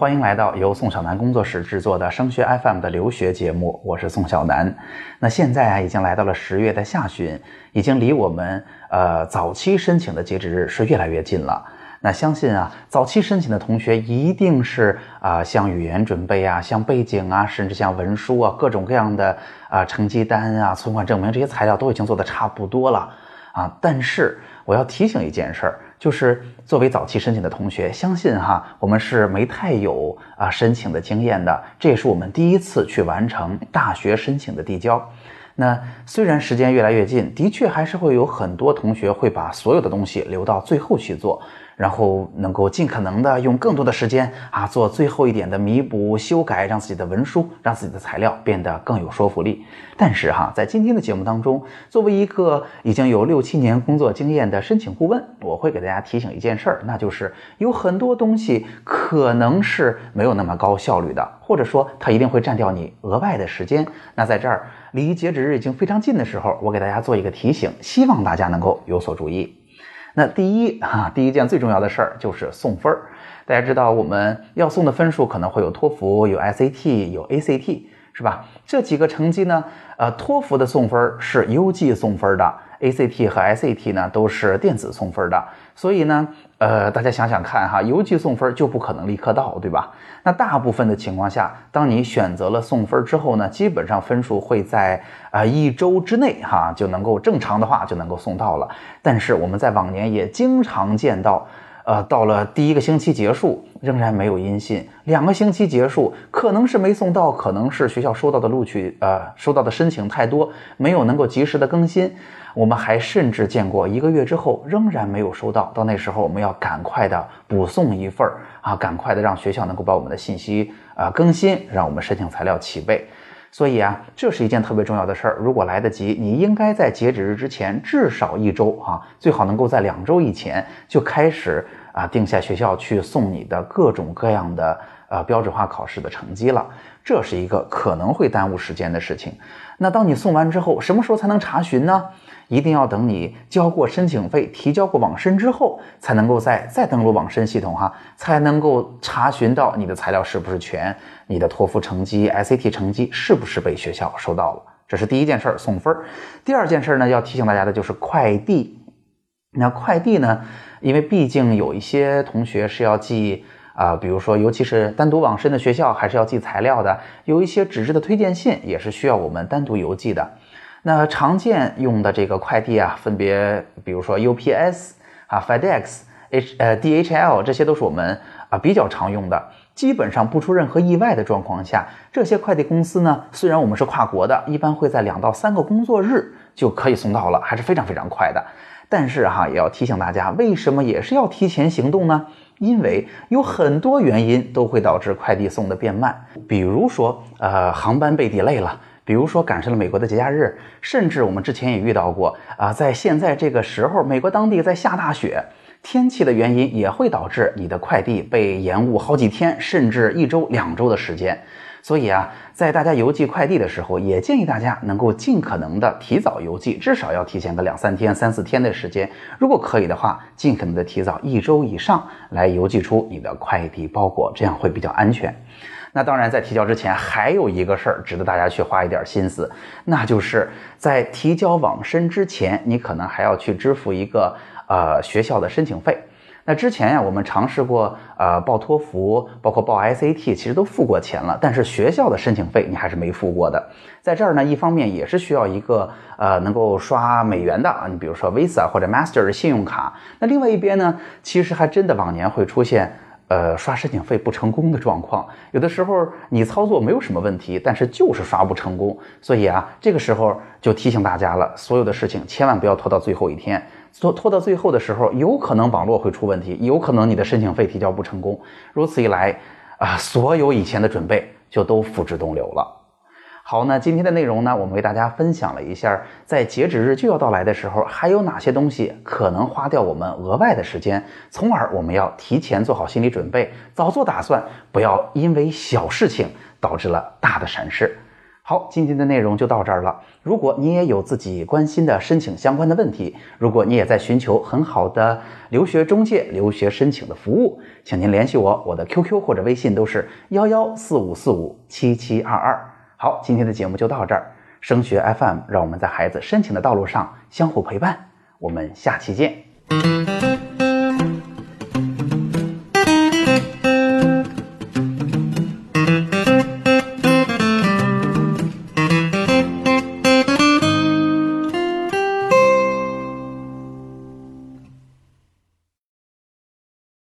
欢迎来到由宋小南工作室制作的升学 FM 的留学节目，我是宋小南。那现在啊，已经来到了十月的下旬，已经离我们呃早期申请的截止日是越来越近了。那相信啊，早期申请的同学一定是啊，像语言准备啊，像背景啊，甚至像文书啊，各种各样的啊成绩单啊、存款证明这些材料都已经做得差不多了啊。但是我要提醒一件事儿。就是作为早期申请的同学，相信哈，我们是没太有啊申请的经验的，这也是我们第一次去完成大学申请的递交。那虽然时间越来越近，的确还是会有很多同学会把所有的东西留到最后去做。然后能够尽可能的用更多的时间啊，做最后一点的弥补、修改，让自己的文书、让自己的材料变得更有说服力。但是哈，在今天的节目当中，作为一个已经有六七年工作经验的申请顾问，我会给大家提醒一件事儿，那就是有很多东西可能是没有那么高效率的，或者说它一定会占掉你额外的时间。那在这儿离截止日已经非常近的时候，我给大家做一个提醒，希望大家能够有所注意。那第一哈，第一件最重要的事儿就是送分儿。大家知道我们要送的分数可能会有托福、有 SAT、有 ACT，是吧？这几个成绩呢，呃，托福的送分是 UG 送分的。ACT 和 SAT 呢都是电子送分的，所以呢，呃，大家想想看哈，邮寄送分就不可能立刻到，对吧？那大部分的情况下，当你选择了送分之后呢，基本上分数会在啊一周之内哈就能够正常的话就能够送到了。但是我们在往年也经常见到。呃，到了第一个星期结束，仍然没有音信。两个星期结束，可能是没送到，可能是学校收到的录取，呃，收到的申请太多，没有能够及时的更新。我们还甚至见过一个月之后仍然没有收到，到那时候我们要赶快的补送一份儿啊，赶快的让学校能够把我们的信息啊更新，让我们申请材料齐备。所以啊，这是一件特别重要的事儿。如果来得及，你应该在截止日之前至少一周啊，最好能够在两周以前就开始啊定下学校去送你的各种各样的呃标准化考试的成绩了。这是一个可能会耽误时间的事情。那当你送完之后，什么时候才能查询呢？一定要等你交过申请费、提交过网申之后，才能够再再登录网申系统哈，才能够查询到你的材料是不是全，你的托福成绩、SAT 成绩是不是被学校收到了。这是第一件事儿，送分儿。第二件事儿呢，要提醒大家的就是快递。那快递呢，因为毕竟有一些同学是要寄啊，比如说尤其是单独网申的学校，还是要寄材料的，有一些纸质的推荐信也是需要我们单独邮寄的。那常见用的这个快递啊，分别比如说 UPS 啊、FedEx、H 呃 DHL，这些都是我们啊比较常用的。基本上不出任何意外的状况下，这些快递公司呢，虽然我们是跨国的，一般会在两到三个工作日就可以送到了，还是非常非常快的。但是哈，也要提醒大家，为什么也是要提前行动呢？因为有很多原因都会导致快递送的变慢，比如说呃航班被 delay 了。比如说赶上了美国的节假日，甚至我们之前也遇到过啊，在现在这个时候，美国当地在下大雪，天气的原因也会导致你的快递被延误好几天，甚至一周、两周的时间。所以啊，在大家邮寄快递的时候，也建议大家能够尽可能的提早邮寄，至少要提前个两三天、三四天的时间。如果可以的话，尽可能的提早一周以上来邮寄出你的快递包裹，这样会比较安全。那当然，在提交之前还有一个事儿值得大家去花一点心思，那就是在提交网申之前，你可能还要去支付一个呃学校的申请费。那之前呀，我们尝试过呃报托福，包括报 SAT，其实都付过钱了，但是学校的申请费你还是没付过的。在这儿呢，一方面也是需要一个呃能够刷美元的啊，你比如说 Visa 或者 Master 的信用卡。那另外一边呢，其实还真的往年会出现。呃，刷申请费不成功的状况，有的时候你操作没有什么问题，但是就是刷不成功。所以啊，这个时候就提醒大家了，所有的事情千万不要拖到最后一天，拖拖到最后的时候，有可能网络会出问题，有可能你的申请费提交不成功。如此一来，啊，所有以前的准备就都付之东流了。好那今天的内容呢我们为大家分享了一下在截止日就要到来的时候还有哪些东西可能花掉我们额外的时间从而我们要提前做好心理准备早做打算不要因为小事情导致了大的闪失。好今天的内容就到这儿了。如果你也有自己关心的申请相关的问题如果你也在寻求很好的留学中介留学申请的服务请您联系我我的 qq 或者微信都是幺幺四五四五七七二二。好今天的节目就到这儿。升学 fm 让我们在孩子申请的道路上相互陪伴。我们下期见。